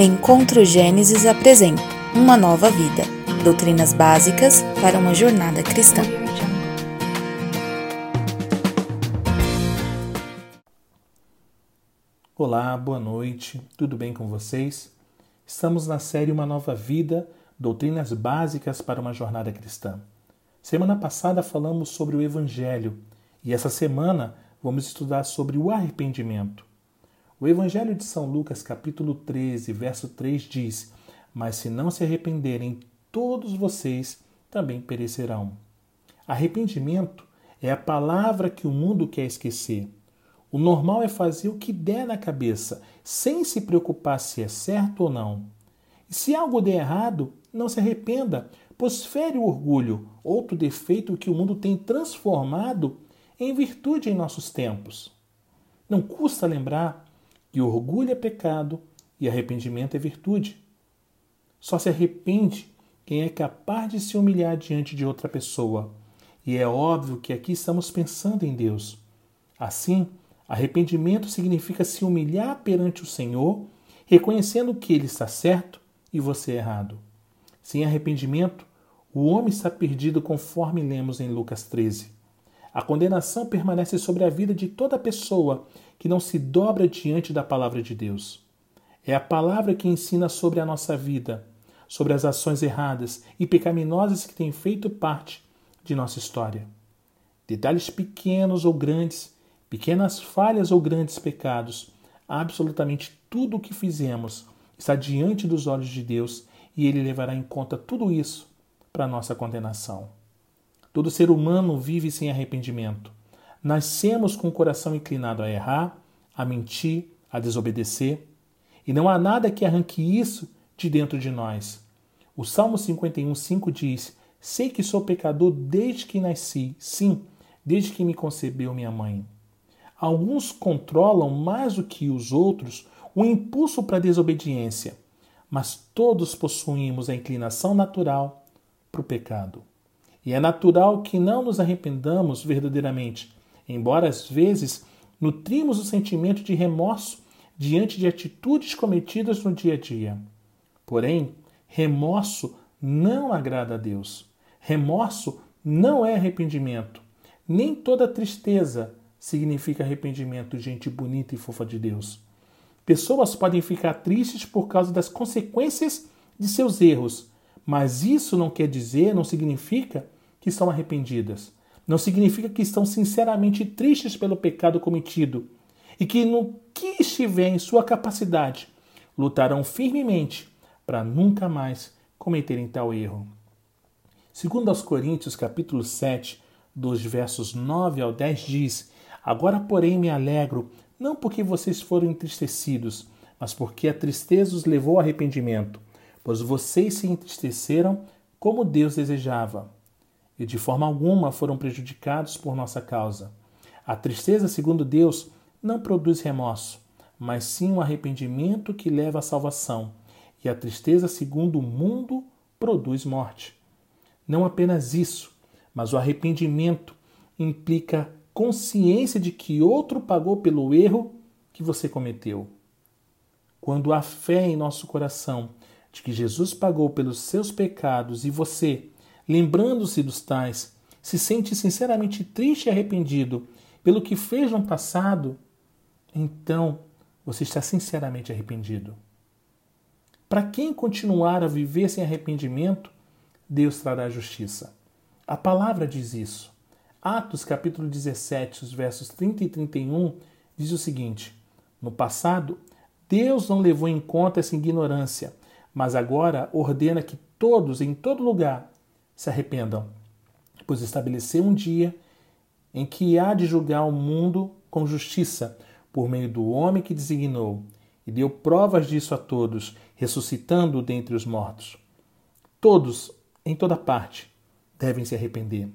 Encontro Gênesis apresenta Uma Nova Vida Doutrinas Básicas para uma Jornada Cristã. Olá, boa noite, tudo bem com vocês? Estamos na série Uma Nova Vida Doutrinas Básicas para uma Jornada Cristã. Semana passada falamos sobre o Evangelho e essa semana vamos estudar sobre o arrependimento. O Evangelho de São Lucas, capítulo 13, verso 3 diz: Mas se não se arrependerem, todos vocês também perecerão. Arrependimento é a palavra que o mundo quer esquecer. O normal é fazer o que der na cabeça, sem se preocupar se é certo ou não. E se algo der errado, não se arrependa, pois fere o orgulho, outro defeito que o mundo tem transformado em virtude em nossos tempos. Não custa lembrar que orgulho é pecado e arrependimento é virtude. Só se arrepende quem é capaz de se humilhar diante de outra pessoa. E é óbvio que aqui estamos pensando em Deus. Assim, arrependimento significa se humilhar perante o Senhor, reconhecendo que Ele está certo e você errado. Sem arrependimento, o homem está perdido, conforme lemos em Lucas 13. A condenação permanece sobre a vida de toda pessoa que não se dobra diante da palavra de Deus. É a palavra que ensina sobre a nossa vida, sobre as ações erradas e pecaminosas que têm feito parte de nossa história. Detalhes pequenos ou grandes, pequenas falhas ou grandes pecados, absolutamente tudo o que fizemos está diante dos olhos de Deus e ele levará em conta tudo isso para nossa condenação. Todo ser humano vive sem arrependimento. Nascemos com o coração inclinado a errar, a mentir, a desobedecer, e não há nada que arranque isso de dentro de nós. O Salmo 51:5 diz: Sei que sou pecador desde que nasci, sim, desde que me concebeu minha mãe. Alguns controlam mais do que os outros o impulso para a desobediência, mas todos possuímos a inclinação natural para o pecado. E é natural que não nos arrependamos verdadeiramente, embora às vezes nutrimos o sentimento de remorso diante de atitudes cometidas no dia a dia. Porém, remorso não agrada a Deus. Remorso não é arrependimento. Nem toda tristeza significa arrependimento, gente bonita e fofa de Deus. Pessoas podem ficar tristes por causa das consequências de seus erros, mas isso não quer dizer, não significa que estão arrependidas. Não significa que estão sinceramente tristes pelo pecado cometido e que, no que estiver em sua capacidade, lutarão firmemente para nunca mais cometerem tal erro. Segundo aos Coríntios, capítulo 7, dos versos 9 ao 10 diz: Agora, porém, me alegro, não porque vocês foram entristecidos, mas porque a tristeza os levou ao arrependimento, pois vocês se entristeceram como Deus desejava e de forma alguma foram prejudicados por nossa causa. A tristeza, segundo Deus, não produz remorso, mas sim um arrependimento que leva à salvação. E a tristeza, segundo o mundo, produz morte. Não apenas isso, mas o arrependimento implica consciência de que outro pagou pelo erro que você cometeu. Quando há fé em nosso coração de que Jesus pagou pelos seus pecados e você, lembrando-se dos tais, se sente sinceramente triste e arrependido pelo que fez no passado, então você está sinceramente arrependido. Para quem continuar a viver sem arrependimento, Deus trará justiça. A palavra diz isso. Atos capítulo 17, os versos 30 e 31 diz o seguinte: No passado, Deus não levou em conta essa ignorância, mas agora ordena que todos, em todo lugar, se arrependam, pois estabeleceu um dia em que há de julgar o mundo com justiça, por meio do homem que designou, e deu provas disso a todos, ressuscitando dentre os mortos. Todos, em toda parte, devem se arrepender.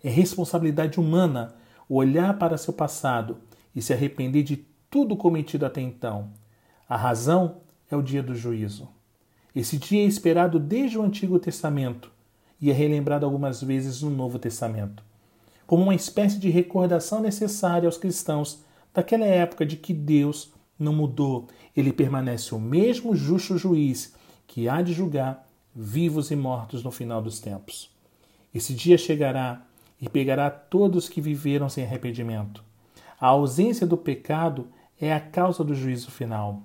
É responsabilidade humana olhar para seu passado e se arrepender de tudo cometido até então. A razão é o dia do juízo. Esse dia é esperado desde o Antigo Testamento e é relembrado algumas vezes no Novo Testamento, como uma espécie de recordação necessária aos cristãos daquela época de que Deus não mudou. Ele permanece o mesmo justo juiz que há de julgar vivos e mortos no final dos tempos. Esse dia chegará e pegará todos que viveram sem arrependimento. A ausência do pecado é a causa do juízo final.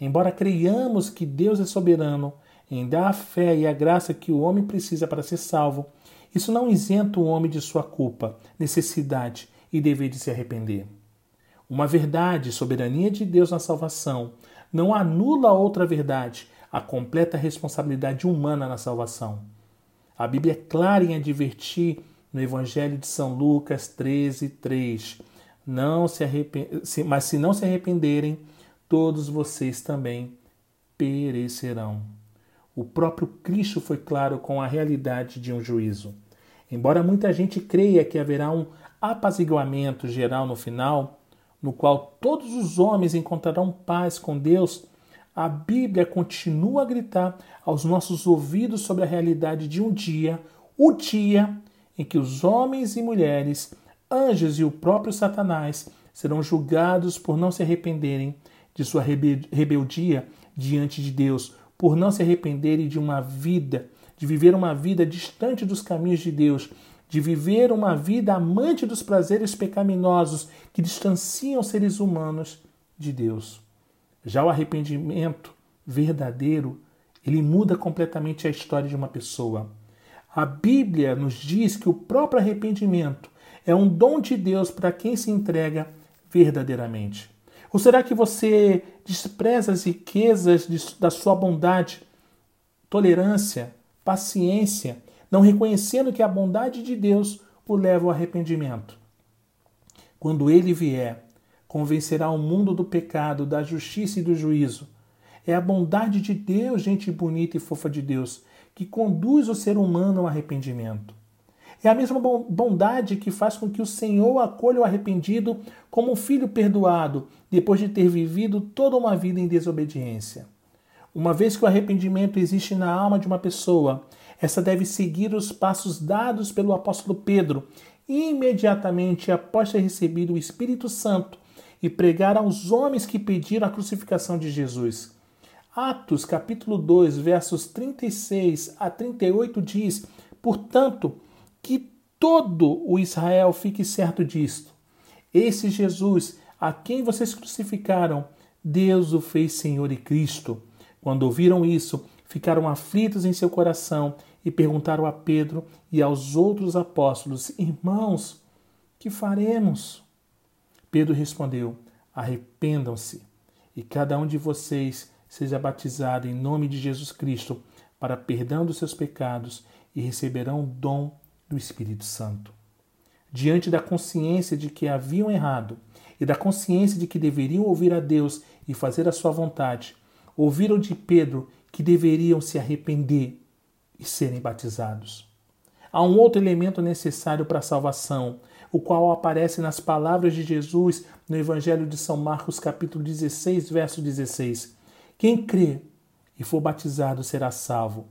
Embora creiamos que Deus é soberano em dar a fé e a graça que o homem precisa para ser salvo, isso não isenta o homem de sua culpa, necessidade e dever de se arrepender. Uma verdade, soberania de Deus na salvação, não anula outra verdade, a completa responsabilidade humana na salvação. A Bíblia é clara em advertir no Evangelho de São Lucas 13, 3. Não se arrepend... Mas se não se arrependerem, todos vocês também perecerão. O próprio Cristo foi claro com a realidade de um juízo. Embora muita gente creia que haverá um apaziguamento geral no final, no qual todos os homens encontrarão paz com Deus, a Bíblia continua a gritar aos nossos ouvidos sobre a realidade de um dia, o dia em que os homens e mulheres, anjos e o próprio Satanás serão julgados por não se arrependerem de sua rebeldia diante de Deus, por não se arrependerem de uma vida, de viver uma vida distante dos caminhos de Deus, de viver uma vida amante dos prazeres pecaminosos que distanciam seres humanos de Deus. Já o arrependimento verdadeiro, ele muda completamente a história de uma pessoa. A Bíblia nos diz que o próprio arrependimento é um dom de Deus para quem se entrega verdadeiramente. Ou será que você despreza as riquezas de, da sua bondade, tolerância, paciência, não reconhecendo que a bondade de Deus o leva ao arrependimento? Quando ele vier, convencerá o mundo do pecado, da justiça e do juízo. É a bondade de Deus, gente bonita e fofa de Deus, que conduz o ser humano ao arrependimento. É a mesma bondade que faz com que o Senhor acolha o arrependido como um filho perdoado, depois de ter vivido toda uma vida em desobediência. Uma vez que o arrependimento existe na alma de uma pessoa, essa deve seguir os passos dados pelo apóstolo Pedro, imediatamente após ter recebido o Espírito Santo e pregar aos homens que pediram a crucificação de Jesus. Atos capítulo 2, versos 36 a 38 diz: Portanto, que todo o Israel fique certo disto. Esse Jesus, a quem vocês crucificaram, Deus o fez Senhor e Cristo. Quando ouviram isso, ficaram aflitos em seu coração e perguntaram a Pedro e aos outros apóstolos: Irmãos, que faremos? Pedro respondeu: Arrependam-se e cada um de vocês seja batizado em nome de Jesus Cristo para perdão dos seus pecados e receberão o dom do Espírito Santo. Diante da consciência de que haviam errado e da consciência de que deveriam ouvir a Deus e fazer a sua vontade, ouviram de Pedro que deveriam se arrepender e serem batizados. Há um outro elemento necessário para a salvação, o qual aparece nas palavras de Jesus no Evangelho de São Marcos, capítulo 16, verso 16. Quem crê e for batizado será salvo,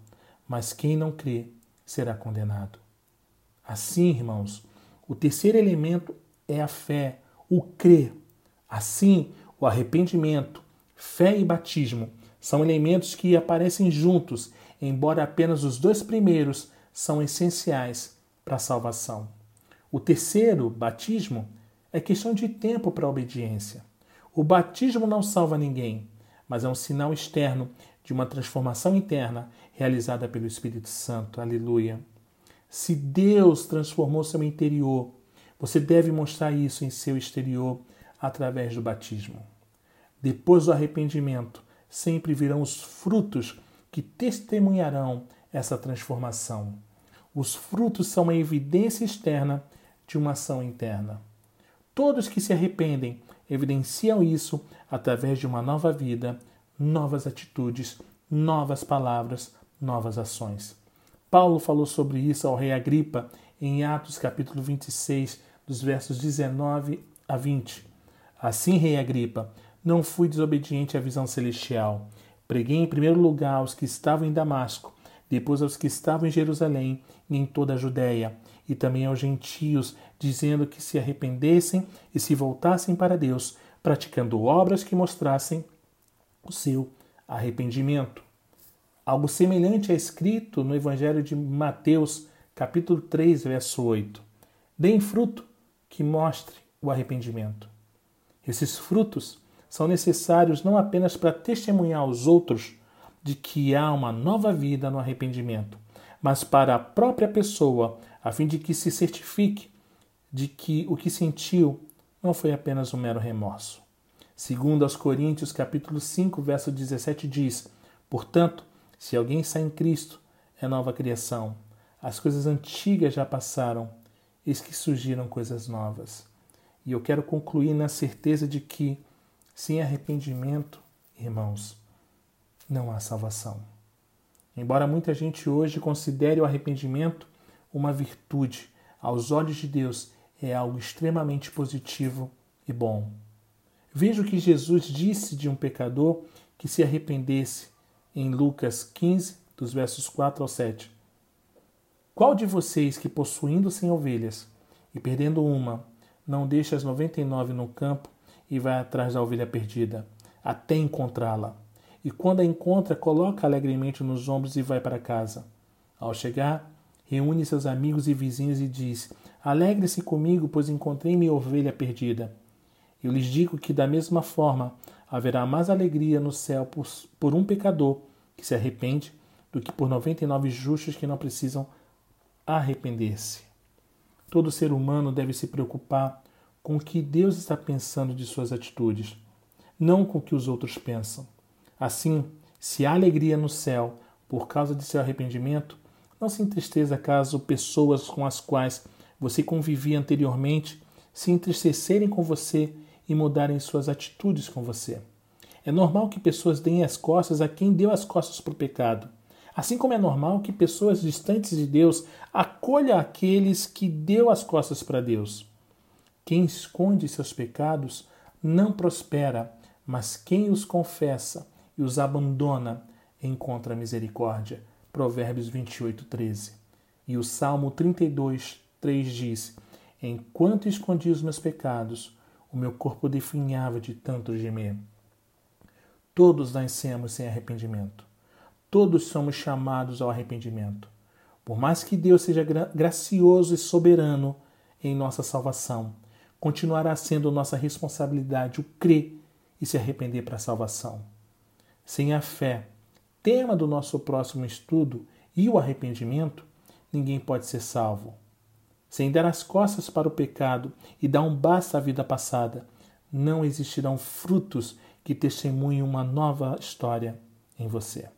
mas quem não crê será condenado. Assim, irmãos, o terceiro elemento é a fé, o crer. Assim, o arrependimento, fé e batismo são elementos que aparecem juntos, embora apenas os dois primeiros são essenciais para a salvação. O terceiro, batismo, é questão de tempo para a obediência. O batismo não salva ninguém, mas é um sinal externo de uma transformação interna realizada pelo Espírito Santo. Aleluia. Se Deus transformou seu interior, você deve mostrar isso em seu exterior através do batismo. Depois do arrependimento, sempre virão os frutos que testemunharão essa transformação. Os frutos são uma evidência externa de uma ação interna. Todos que se arrependem evidenciam isso através de uma nova vida, novas atitudes, novas palavras, novas ações. Paulo falou sobre isso ao rei Agripa em Atos capítulo 26, dos versos 19 a 20. Assim, rei Agripa, não fui desobediente à visão celestial. Preguei em primeiro lugar aos que estavam em Damasco, depois aos que estavam em Jerusalém e em toda a Judéia, e também aos gentios, dizendo que se arrependessem e se voltassem para Deus, praticando obras que mostrassem o seu arrependimento. Algo semelhante é escrito no Evangelho de Mateus, capítulo 3, verso 8. Deem fruto que mostre o arrependimento. Esses frutos são necessários não apenas para testemunhar aos outros de que há uma nova vida no arrependimento, mas para a própria pessoa, a fim de que se certifique de que o que sentiu não foi apenas um mero remorso. Segundo aos Coríntios, capítulo 5, verso 17 diz: Portanto, se alguém está em Cristo, é nova criação. As coisas antigas já passaram, eis que surgiram coisas novas. E eu quero concluir na certeza de que, sem arrependimento, irmãos, não há salvação. Embora muita gente hoje considere o arrependimento uma virtude, aos olhos de Deus é algo extremamente positivo e bom. Veja o que Jesus disse de um pecador que se arrependesse em Lucas 15, dos versos 4 ao 7. Qual de vocês que possuindo cem ovelhas e perdendo uma, não deixa as noventa e nove no campo e vai atrás da ovelha perdida, até encontrá-la? E quando a encontra, coloca alegremente nos ombros e vai para casa. Ao chegar, reúne seus amigos e vizinhos e diz: Alegre-se comigo, pois encontrei minha ovelha perdida. Eu lhes digo que, da mesma forma, haverá mais alegria no céu por, por um pecador que se arrepende do que por 99 justos que não precisam arrepender-se. Todo ser humano deve se preocupar com o que Deus está pensando de suas atitudes, não com o que os outros pensam. Assim, se há alegria no céu por causa de seu arrependimento, não se entristeça caso pessoas com as quais você convivia anteriormente se entristecerem com você e mudarem suas atitudes com você. É normal que pessoas deem as costas a quem deu as costas para o pecado. Assim como é normal que pessoas distantes de Deus acolham aqueles que deu as costas para Deus. Quem esconde seus pecados não prospera, mas quem os confessa e os abandona encontra misericórdia. Provérbios 28, 13. E o Salmo 32, 3 diz: Enquanto escondi os meus pecados, o meu corpo definhava de tanto gemer. Todos nascemos sem arrependimento. Todos somos chamados ao arrependimento. Por mais que Deus seja gracioso e soberano em nossa salvação, continuará sendo nossa responsabilidade o crer e se arrepender para a salvação. Sem a fé, tema do nosso próximo estudo, e o arrependimento, ninguém pode ser salvo sem dar as costas para o pecado e dar um basta à vida passada, não existirão frutos que testemunhem uma nova história em você.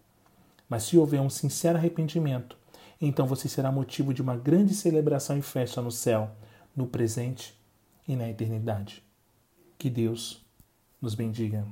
Mas se houver um sincero arrependimento, então você será motivo de uma grande celebração e festa no céu, no presente e na eternidade. Que Deus nos bendiga.